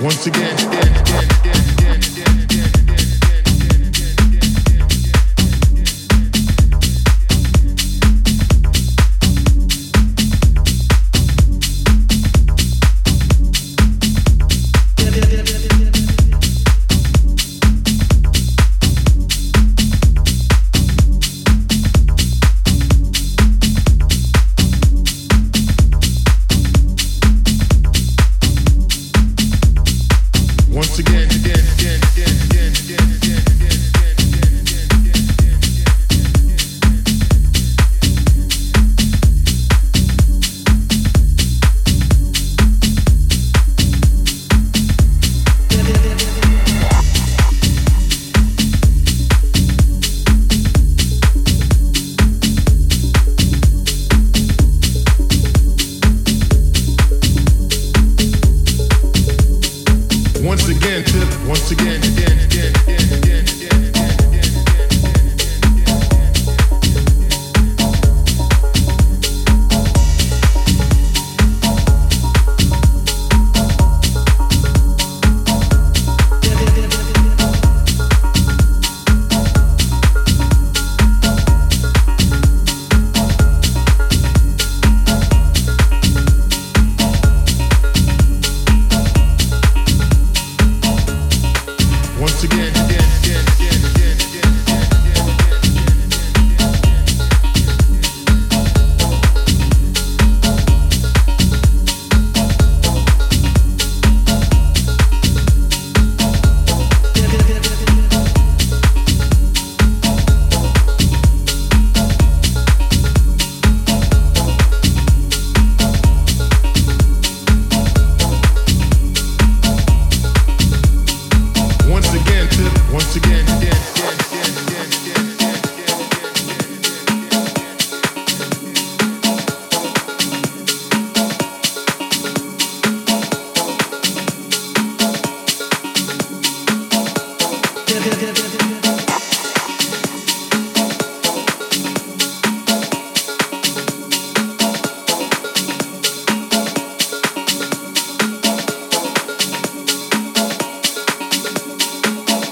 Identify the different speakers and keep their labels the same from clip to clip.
Speaker 1: Once again, again, again, again, again, again, again.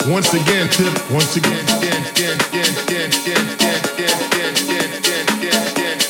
Speaker 1: Once again, tip. Once again, again, again, again, again, again, again, again, again, again, again, again.